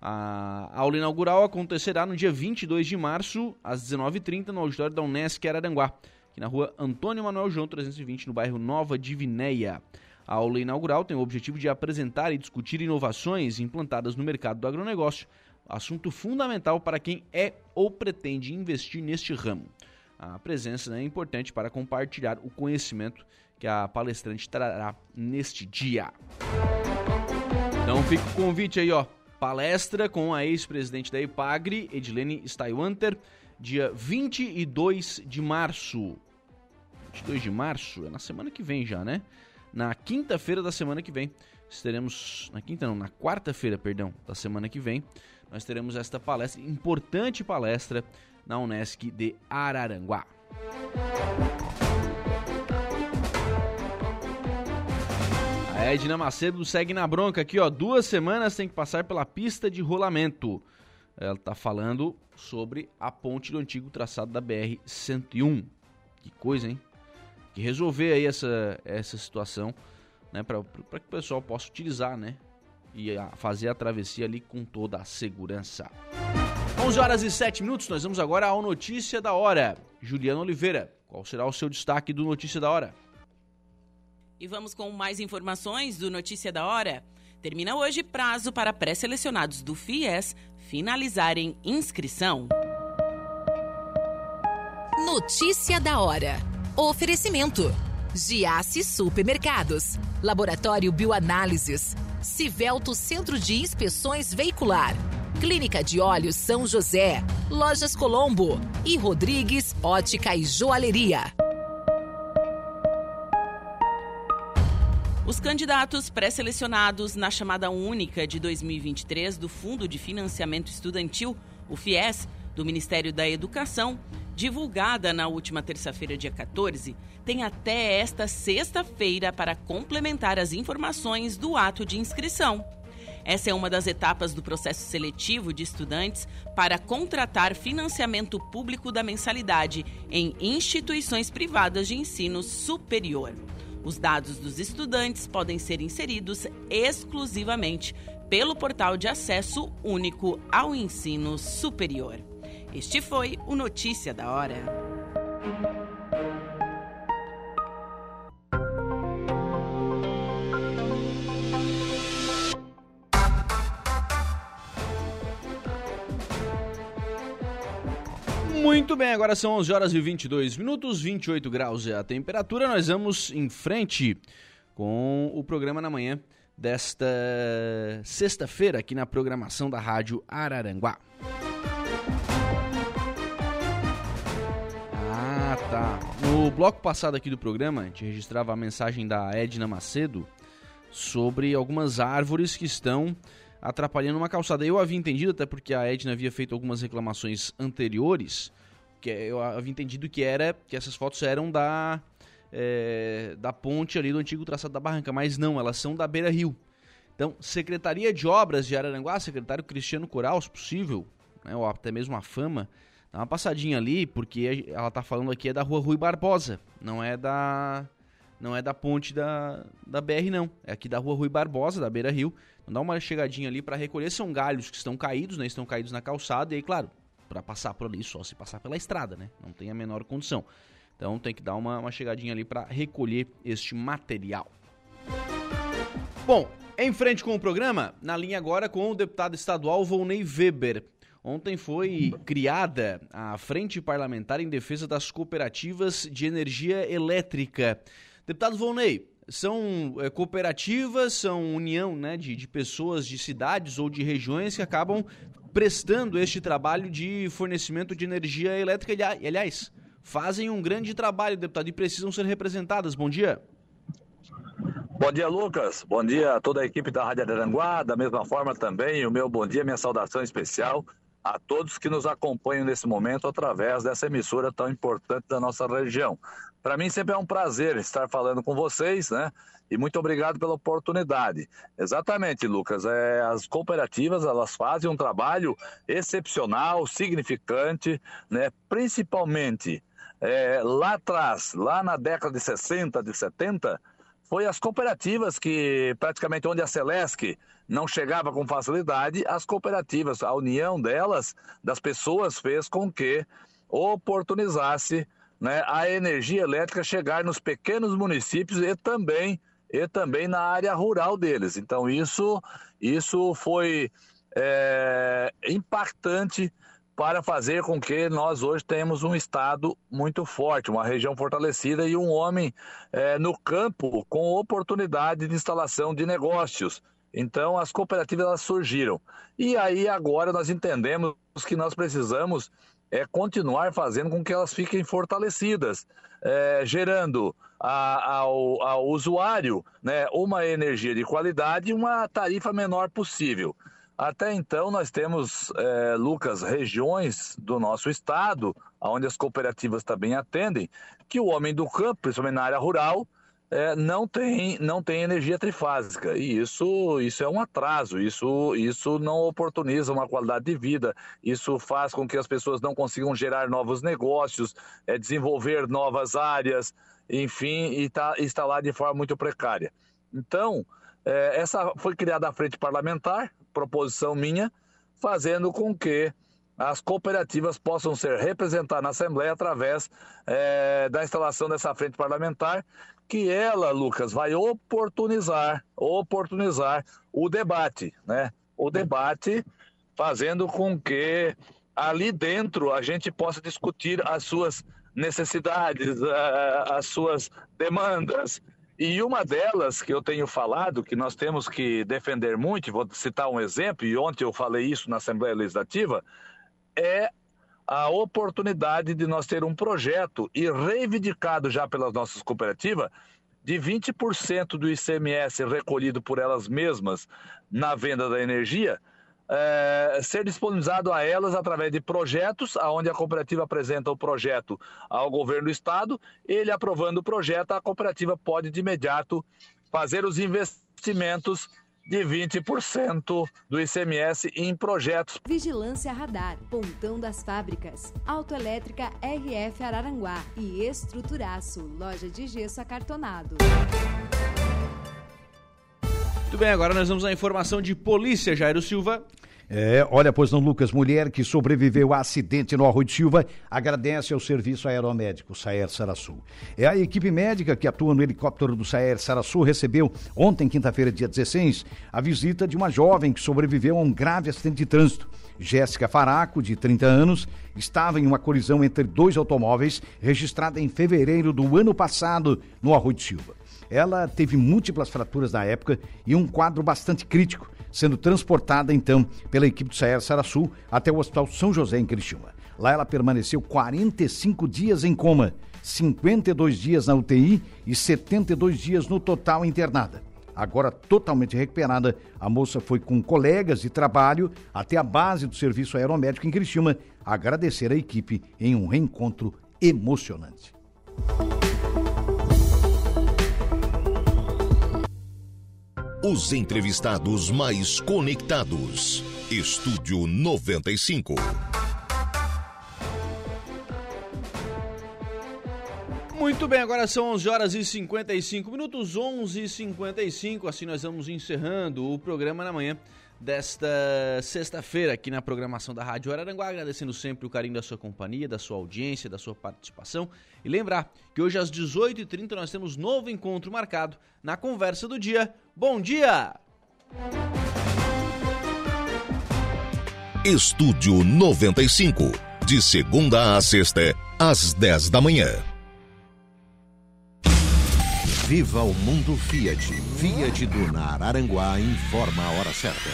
A aula inaugural acontecerá no dia 22 de março, às 19h30, no auditório da Unesc Araranguá, aqui na rua Antônio Manuel João 320, no bairro Nova Divinéia. A aula inaugural tem o objetivo de apresentar e discutir inovações implantadas no mercado do agronegócio, assunto fundamental para quem é ou pretende investir neste ramo. A presença né, é importante para compartilhar o conhecimento que a palestrante trará neste dia. Então fica o convite aí, ó palestra com a ex-presidente da IPAGRE, Edilene Steiwanter, dia 22 de março. 22 de março é na semana que vem já, né? Na quinta-feira da semana que vem, teremos na quinta não, na quarta-feira, perdão, da semana que vem, nós teremos esta palestra, importante palestra na Unesc de Araranguá. A Edna Macedo segue na bronca aqui, ó. Duas semanas tem que passar pela pista de rolamento. Ela tá falando sobre a ponte do antigo traçado da BR-101. Que coisa, hein? Que resolver aí essa, essa situação, né? Para que o pessoal possa utilizar, né? E a, fazer a travessia ali com toda a segurança. 11 horas e 7 minutos, nós vamos agora ao Notícia da Hora. Juliana Oliveira, qual será o seu destaque do Notícia da Hora? E vamos com mais informações do Notícia da Hora. Termina hoje prazo para pré-selecionados do FIES finalizarem inscrição. Notícia da Hora. Oferecimento. Giasse Supermercados. Laboratório Bioanálises. Civelto Centro de Inspeções Veicular. Clínica de Olhos São José. Lojas Colombo. E Rodrigues Ótica e Joalheria. Os candidatos pré-selecionados na chamada única de 2023 do Fundo de Financiamento Estudantil, o FIES, do Ministério da Educação, divulgada na última terça-feira, dia 14, tem até esta sexta-feira para complementar as informações do ato de inscrição. Essa é uma das etapas do processo seletivo de estudantes para contratar financiamento público da mensalidade em instituições privadas de ensino superior. Os dados dos estudantes podem ser inseridos exclusivamente pelo portal de acesso único ao ensino superior. Este foi o Notícia da Hora. Muito bem, agora são 11 horas e 22 minutos, 28 graus é a temperatura. Nós vamos em frente com o programa na manhã desta sexta-feira aqui na programação da Rádio Araranguá. Ah, tá. No bloco passado aqui do programa, a gente registrava a mensagem da Edna Macedo sobre algumas árvores que estão atrapalhando uma calçada. Eu havia entendido, até porque a Edna havia feito algumas reclamações anteriores, que eu havia entendido que era que essas fotos eram da é, da ponte ali do antigo traçado da barranca, mas não, elas são da Beira Rio. Então, Secretaria de Obras de Araranguá, secretário Cristiano Coral, se possível, né, ou até mesmo a Fama, dá uma passadinha ali, porque ela está falando aqui é da Rua Rui Barbosa, não é da não é da ponte da, da BR não, é aqui da Rua Rui Barbosa, da Beira Rio. Então dá uma chegadinha ali para recolher, são galhos que estão caídos, né, estão caídos na calçada, e aí, claro, para passar por ali só se passar pela estrada, né, não tem a menor condição. Então tem que dar uma, uma chegadinha ali para recolher este material. Bom, em frente com o programa, na linha agora com o deputado estadual Volney Weber. Ontem foi criada a Frente Parlamentar em Defesa das Cooperativas de Energia Elétrica. Deputado Volney, são é, cooperativas, são união né, de, de pessoas de cidades ou de regiões que acabam prestando este trabalho de fornecimento de energia elétrica. E, aliás, fazem um grande trabalho, deputado, e precisam ser representadas. Bom dia. Bom dia, Lucas. Bom dia a toda a equipe da Rádio Aranguá. Da mesma forma também, o meu bom dia, minha saudação especial a todos que nos acompanham nesse momento através dessa emissora tão importante da nossa região. Para mim sempre é um prazer estar falando com vocês, né? E muito obrigado pela oportunidade. Exatamente, Lucas. É, as cooperativas elas fazem um trabalho excepcional, significante, né? Principalmente é, lá atrás, lá na década de 60, de 70, foi as cooperativas que, praticamente onde a Celesc não chegava com facilidade, as cooperativas, a união delas, das pessoas, fez com que oportunizasse né, a energia elétrica chegar nos pequenos municípios e também, e também na área rural deles. Então, isso, isso foi é, impactante para fazer com que nós hoje tenhamos um Estado muito forte, uma região fortalecida e um homem é, no campo com oportunidade de instalação de negócios. Então, as cooperativas elas surgiram. E aí, agora, nós entendemos que nós precisamos é continuar fazendo com que elas fiquem fortalecidas, é, gerando a, ao, ao, usuário né, uma energia de qualidade e uma tarifa menor possível. Até então, nós temos, é, Lucas, regiões do nosso estado, onde as cooperativas também atendem, que o homem do campo, principalmente na área rural, é, não, tem, não tem energia trifásica. E isso, isso é um atraso, isso, isso não oportuniza uma qualidade de vida, isso faz com que as pessoas não consigam gerar novos negócios, é, desenvolver novas áreas, enfim, e tá, está lá de forma muito precária. Então, é, essa foi criada a frente parlamentar, proposição minha, fazendo com que as cooperativas possam ser representadas na Assembleia através é, da instalação dessa frente parlamentar, que ela, Lucas, vai oportunizar, oportunizar o debate, né? O debate fazendo com que ali dentro a gente possa discutir as suas necessidades, as suas demandas, e uma delas que eu tenho falado, que nós temos que defender muito, vou citar um exemplo, e ontem eu falei isso na Assembleia Legislativa, é a oportunidade de nós ter um projeto e reivindicado já pelas nossas cooperativas de 20% do ICMS recolhido por elas mesmas na venda da energia é, ser disponibilizado a elas através de projetos, aonde a cooperativa apresenta o projeto ao governo do estado, ele aprovando o projeto, a cooperativa pode de imediato fazer os investimentos de 20% do ICMS em projetos. Vigilância Radar, Pontão das Fábricas, Autoelétrica RF Araranguá e Estruturaço, loja de gesso acartonado. Muito bem, agora nós vamos à informação de polícia, Jairo Silva. É, olha, pois não, Lucas, mulher que sobreviveu a acidente no Arroio de Silva agradece ao Serviço Aeromédico Saer Sarassu. É a equipe médica que atua no helicóptero do Saer Sarassu recebeu ontem, quinta-feira, dia 16, a visita de uma jovem que sobreviveu a um grave acidente de trânsito. Jéssica Faraco, de 30 anos, estava em uma colisão entre dois automóveis registrada em fevereiro do ano passado no Arroio de Silva. Ela teve múltiplas fraturas na época e um quadro bastante crítico sendo transportada então pela equipe do Saer Sarassu até o Hospital São José em Criciúma. Lá ela permaneceu 45 dias em coma, 52 dias na UTI e 72 dias no total internada. Agora totalmente recuperada, a moça foi com colegas de trabalho até a base do serviço aeromédico em Criciúma agradecer a equipe em um reencontro emocionante. Os entrevistados mais conectados. Estúdio 95. Muito bem, agora são 11 horas e 55 minutos, 11 e 55. Assim nós vamos encerrando o programa na manhã desta sexta-feira aqui na programação da Rádio Araranguá, agradecendo sempre o carinho da sua companhia, da sua audiência, da sua participação. E lembrar que hoje às 18h30 nós temos novo encontro marcado na Conversa do Dia. Bom dia! Estúdio 95, de segunda a sexta, às 10 da manhã. Viva o mundo Fiat. Fiat Dunar Aranguá informa a hora certa.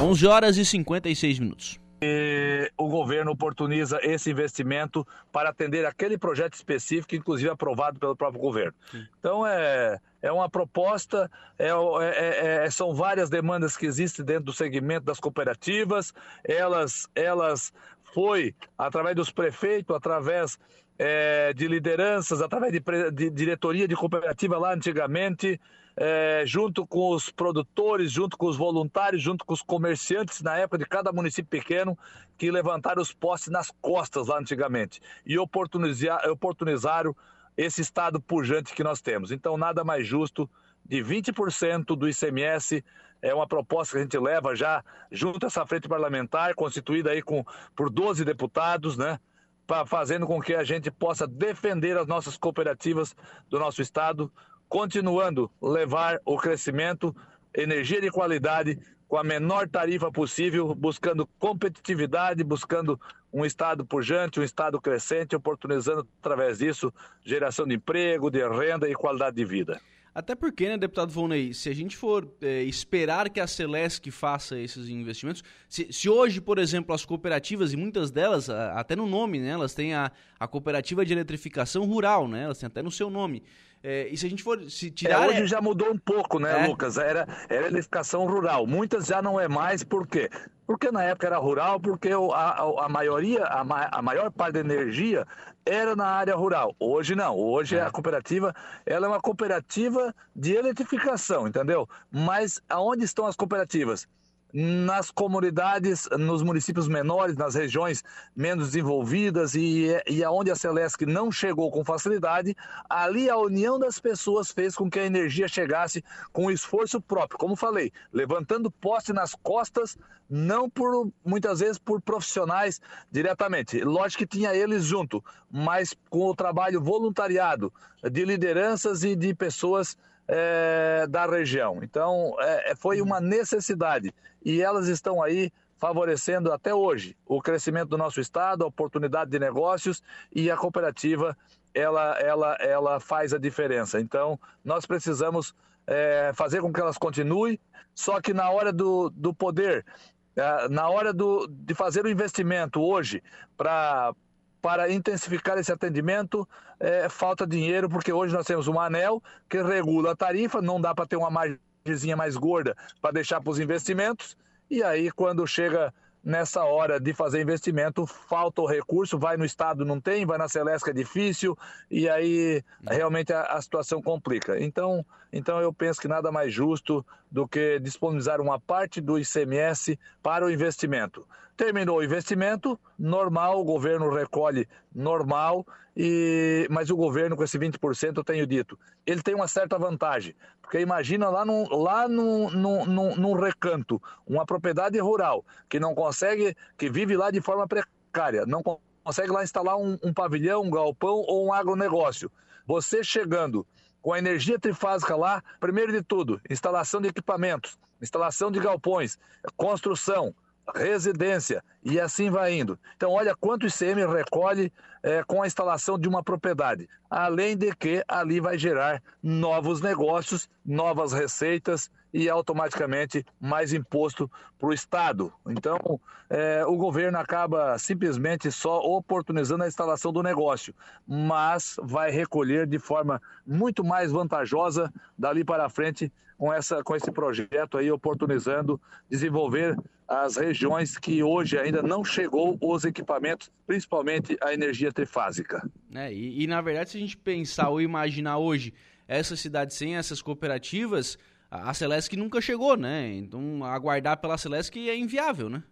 11 horas e 56 minutos. E o governo oportuniza esse investimento para atender aquele projeto específico, inclusive aprovado pelo próprio governo. Então é, é uma proposta, é, é, é, são várias demandas que existem dentro do segmento das cooperativas. Elas, elas foi através dos prefeitos, através é, de lideranças, através de, de, diretoria de cooperativa lá antigamente, é, junto com os produtores, junto com os voluntários, junto com os comerciantes na época de cada município pequeno, que levantaram os postes nas costas lá antigamente e oportunizaram esse estado pujante que nós temos. Então, nada mais justo de 20% do ICMS é uma proposta que a gente leva já junto a essa frente parlamentar, constituída aí com, por 12 deputados, né? fazendo com que a gente possa defender as nossas cooperativas do nosso estado, continuando levar o crescimento, energia de qualidade com a menor tarifa possível, buscando competitividade, buscando um estado pujante, um estado crescente, oportunizando através disso geração de emprego, de renda e qualidade de vida. Até porque, né, deputado Volney, se a gente for é, esperar que a Celesc faça esses investimentos, se, se, hoje, por exemplo, as cooperativas, e muitas delas, até no nome, né, elas têm a, a cooperativa de eletrificação rural, né, elas têm até no seu nome. É, e se a gente for se tirar. É, hoje já mudou um pouco, né, é. Lucas? Era, era eletrificação rural. Muitas já não é mais, por quê? Porque na época era rural, porque a, a, maioria, a, a maior parte da energia era na área rural. Hoje não. Hoje é. a cooperativa, ela é uma cooperativa de eletrificação, entendeu? Mas aonde estão as cooperativas? Nas comunidades, nos municípios menores, nas regiões menos desenvolvidas e, e aonde a Celesc não chegou com facilidade, ali a união das pessoas fez com que a energia chegasse com esforço próprio, como falei, levantando poste nas costas, não por muitas vezes por profissionais diretamente. Lógico que tinha eles junto, mas com o trabalho voluntariado de lideranças e de pessoas é, da região. Então, é, foi uma necessidade e elas estão aí favorecendo até hoje o crescimento do nosso estado, a oportunidade de negócios e a cooperativa ela, ela, ela faz a diferença. Então, nós precisamos é, fazer com que elas continuem, só que na hora do, do poder, é, na hora do, de fazer o investimento hoje para para intensificar esse atendimento, é, falta dinheiro, porque hoje nós temos um anel que regula a tarifa, não dá para ter uma margemzinha mais gorda para deixar para os investimentos, e aí quando chega nessa hora de fazer investimento, falta o recurso, vai no Estado, não tem, vai na Celeste, é difícil, e aí realmente a, a, situação complica. Então, então eu penso que nada mais justo do que disponibilizar uma parte do ICMS para o investimento. Terminou o investimento, normal, o governo recolhe normal, e mas o governo com esse 20%, eu tenho dito, ele tem uma certa vantagem, porque imagina lá num, lá num, num recanto, uma propriedade rural, que não consegue, que vive lá de forma precária, não consegue lá instalar um, um pavilhão, um galpão ou um agronegócio. Você chegando com a energia trifásica lá, primeiro de tudo, instalação de equipamentos, instalação de galpões, construção, residência e assim vai indo. Então, olha quanto o ICM recolhe é, com a instalação de uma propriedade. Além de que ali vai gerar novos negócios, novas receitas e automaticamente mais imposto para o Estado. Então, é, o governo acaba simplesmente só oportunizando a instalação do negócio, mas vai recolher de forma muito mais vantajosa dali para frente com, essa, com esse projeto aí, oportunizando desenvolver as regiões que hoje ainda não chegou os equipamentos, principalmente a energia trifásica. É, e, e, na verdade, se a gente pensar ou imaginar hoje essa cidade sem essas cooperativas, a, Celesc nunca chegou, né? Então aguardar pela Celesc é inviável, né?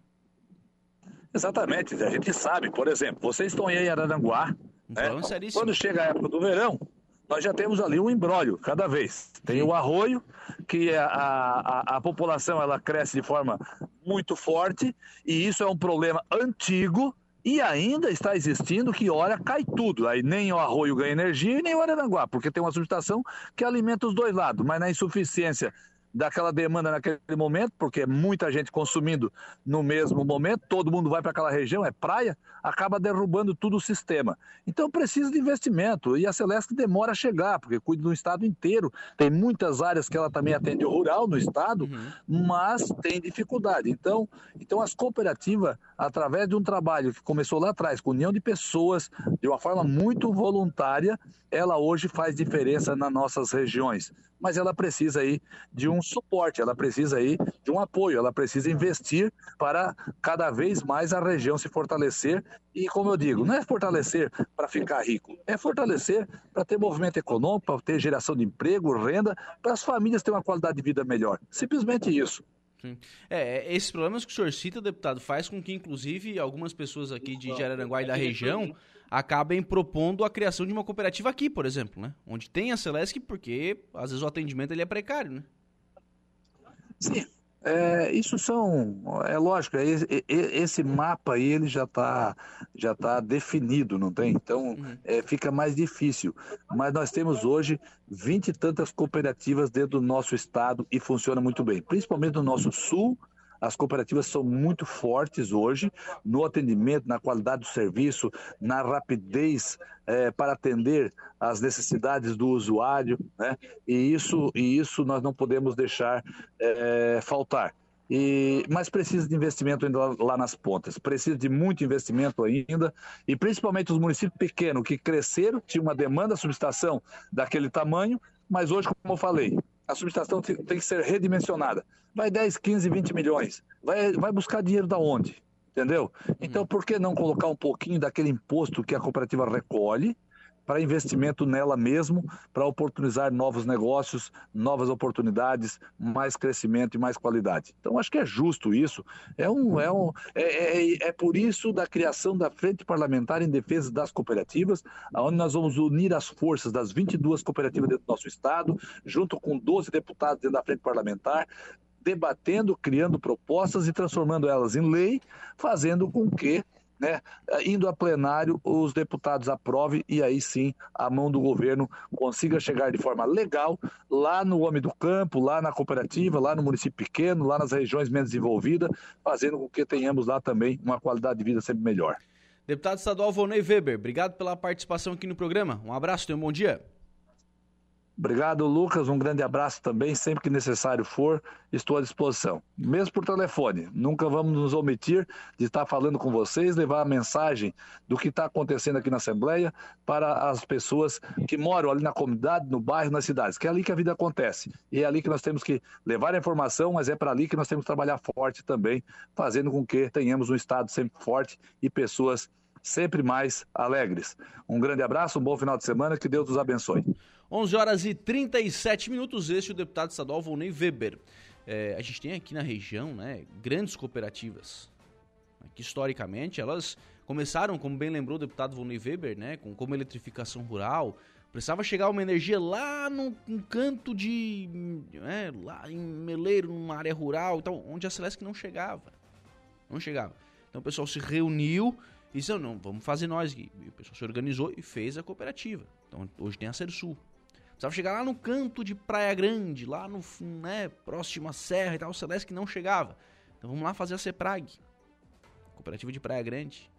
Exatamente, a gente sabe, por exemplo, vocês estão aí em Araranguá, né? quando chega a época do verão, nós já temos ali um embrólio cada vez. Tem Sim. o arroio, que a, a, a população ela cresce de forma muito forte, e isso é um problema antigo, e ainda está existindo que hora cai tudo. Aí nem o arroio ganha energia e nem o Araranguá, porque tem uma subestação que alimenta os dois lados, mas na insuficiência daquela demanda naquele momento, porque é muita gente consumindo no mesmo momento, todo mundo vai para aquela região, é praia, acaba derrubando todo o sistema. Então precisa de investimento e a Celeste demora a chegar, porque cuida do estado inteiro. Tem muitas áreas que ela também atende rural no estado, uhum. mas tem dificuldade. Então, então as cooperativas, através de um trabalho que começou lá atrás, com união de pessoas, de uma forma muito voluntária, ela hoje faz diferença nas nossas regiões mas ela precisa aí de um suporte, ela precisa aí de um apoio, ela precisa investir para cada vez mais a região se fortalecer e, como eu digo, não é fortalecer para ficar rico, é fortalecer para ter movimento econômico, para ter geração de emprego, renda, para as famílias terem uma qualidade de vida melhor. Simplesmente isso. Sim. É, é esses problemas que o senhor cita, deputado, faz com que, inclusive, algumas pessoas aqui de Jararanguá e da região acabem propondo a criação de uma cooperativa aqui, por exemplo, né? Onde tem a Celesc, porque às vezes o atendimento ele é precário, né? Sim. É, isso são, é lógico, é esse, esse mapa aí ele já está já tá definido, não tem? Então uhum. é, fica mais difícil. Mas nós temos hoje vinte e tantas cooperativas dentro do nosso estado e funciona muito bem, principalmente no nosso sul as cooperativas são muito fortes hoje no atendimento, na qualidade do serviço, na rapidez é, para atender às necessidades do usuário, né? E isso, e isso nós não podemos deixar é, faltar. E, mas precisa de investimento ainda lá, nas pontas, precisa de muito investimento ainda, e principalmente os municípios pequenos que cresceram, tinham uma demanda de subestação daquele tamanho, mas hoje, como eu falei, a subestação tem, tem que ser redimensionada. Vai 10, 15, 20 milhões. Vai, vai buscar dinheiro da onde? Entendeu? Então, uhum. por que não colocar um pouquinho daquele imposto que a cooperativa recolhe para investimento nela mesmo, para oportunizar novos negócios, novas oportunidades, mais crescimento e mais qualidade. Então, acho que é justo isso. É, um, é, um, é, é, é por isso da criação da Frente Parlamentar em Defesa das Cooperativas, onde nós vamos unir as forças das 22 cooperativas dentro do nosso Estado, junto com 12 deputados dentro da Frente Parlamentar, debatendo, criando propostas e transformando elas em lei, fazendo com que né, indo a plenário, os deputados aprovem e aí sim a mão do governo consiga chegar de forma legal lá no homem do campo, lá na cooperativa, lá no município pequeno, lá nas regiões menos desenvolvidas, fazendo com que tenhamos lá também uma qualidade de vida sempre melhor. Deputado estadual Volney Weber, obrigado pela participação aqui no programa. Um abraço, tenha um bom dia. Obrigado, Lucas. Um grande abraço também. Sempre que necessário for, estou à disposição. Mesmo por telefone. Nunca vamos nos omitir de estar falando com vocês, levar a mensagem do que está acontecendo aqui na Assembleia para as pessoas que moram ali na comunidade, no bairro, nas cidades, que é ali que a vida acontece. E é ali que nós temos que levar a informação, mas é para ali que nós temos que trabalhar forte também, fazendo com que tenhamos um Estado sempre forte e pessoas sempre mais alegres. Um grande abraço, um bom final de semana, que Deus nos abençoe. 11 horas e 37 minutos, este é o deputado estadual Volney Weber. É, a gente tem aqui na região né, grandes cooperativas, que historicamente elas começaram, como bem lembrou o deputado Volney Weber, né, com, como eletrificação rural, precisava chegar uma energia lá num, canto de. É, lá em Meleiro, numa área rural, então, onde a Celeste não chegava. Não chegava. Então o pessoal se reuniu e disse: não, vamos fazer nós. E o pessoal se organizou e fez a cooperativa. Então hoje tem a Sersul. Precisava chegar lá no canto de Praia Grande, lá no, né, próximo à serra e tal, o Celeste que não chegava. Então vamos lá fazer a CEPRAG. Cooperativa de Praia Grande.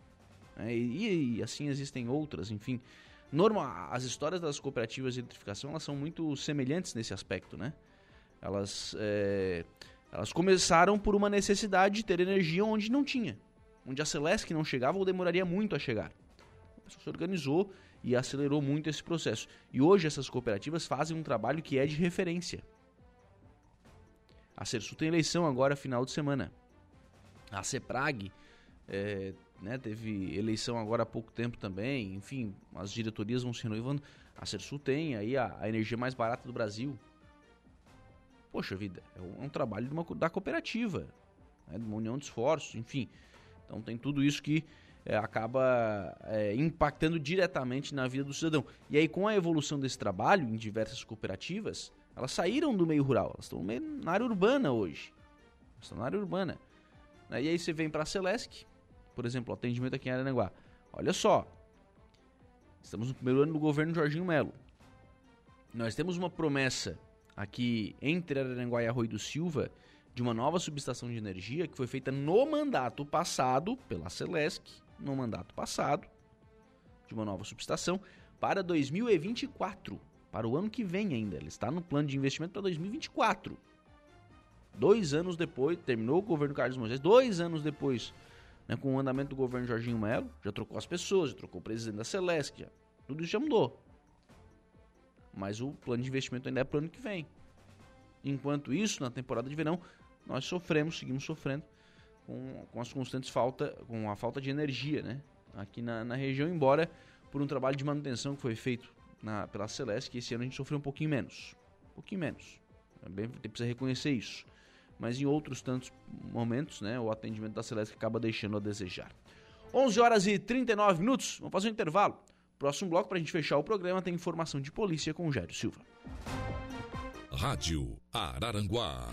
É, e, e, assim existem outras, enfim. Normal, as histórias das cooperativas de eletrificação elas são muito semelhantes nesse aspecto, né? Elas, é, elas começaram por uma necessidade de ter energia onde não tinha. Onde a Celeste não chegava ou demoraria muito a chegar. A pessoa se organizou e acelerou muito esse processo. E hoje essas cooperativas fazem um trabalho que é de referência. A Cersu tem eleição agora final de semana. A CEPRAG é, né, teve eleição agora há pouco tempo também. Enfim, as diretorias vão se renovando. A Cersu tem aí a, a energia mais barata do Brasil. Poxa vida, é um, é um trabalho uma, da cooperativa, né, de uma união de esforços, enfim. Então tem tudo isso que é, acaba é, impactando diretamente na vida do cidadão. E aí, com a evolução desse trabalho em diversas cooperativas, elas saíram do meio rural, elas estão na área urbana hoje. estão na área urbana. E aí você vem para a Celesc, por exemplo, o atendimento aqui em Aranaguá. Olha só, estamos no primeiro ano do governo Jorginho Melo. Nós temos uma promessa aqui entre Araranguá e Arroio do Silva de uma nova subestação de energia que foi feita no mandato passado pela Celesc no mandato passado, de uma nova subestação, para 2024, para o ano que vem ainda. Ele está no plano de investimento para 2024. Dois anos depois, terminou o governo Carlos Moisés, dois anos depois, né, com o andamento do governo Jorginho Melo, já trocou as pessoas, já trocou o presidente da Celeste, já, tudo isso já mudou. Mas o plano de investimento ainda é para o ano que vem. Enquanto isso, na temporada de verão, nós sofremos, seguimos sofrendo com, com as constantes falta, com a falta de energia, né? Aqui na, na região, embora por um trabalho de manutenção que foi feito na, pela Celeste, que esse ano a gente sofreu um pouquinho menos. Um pouquinho menos. Também precisa reconhecer isso. Mas em outros tantos momentos, né, o atendimento da Celeste acaba deixando a desejar. 11 horas e 39 minutos, vamos fazer um intervalo. Próximo bloco, para a gente fechar o programa, tem informação de polícia com o Jairo Silva. Rádio Araranguá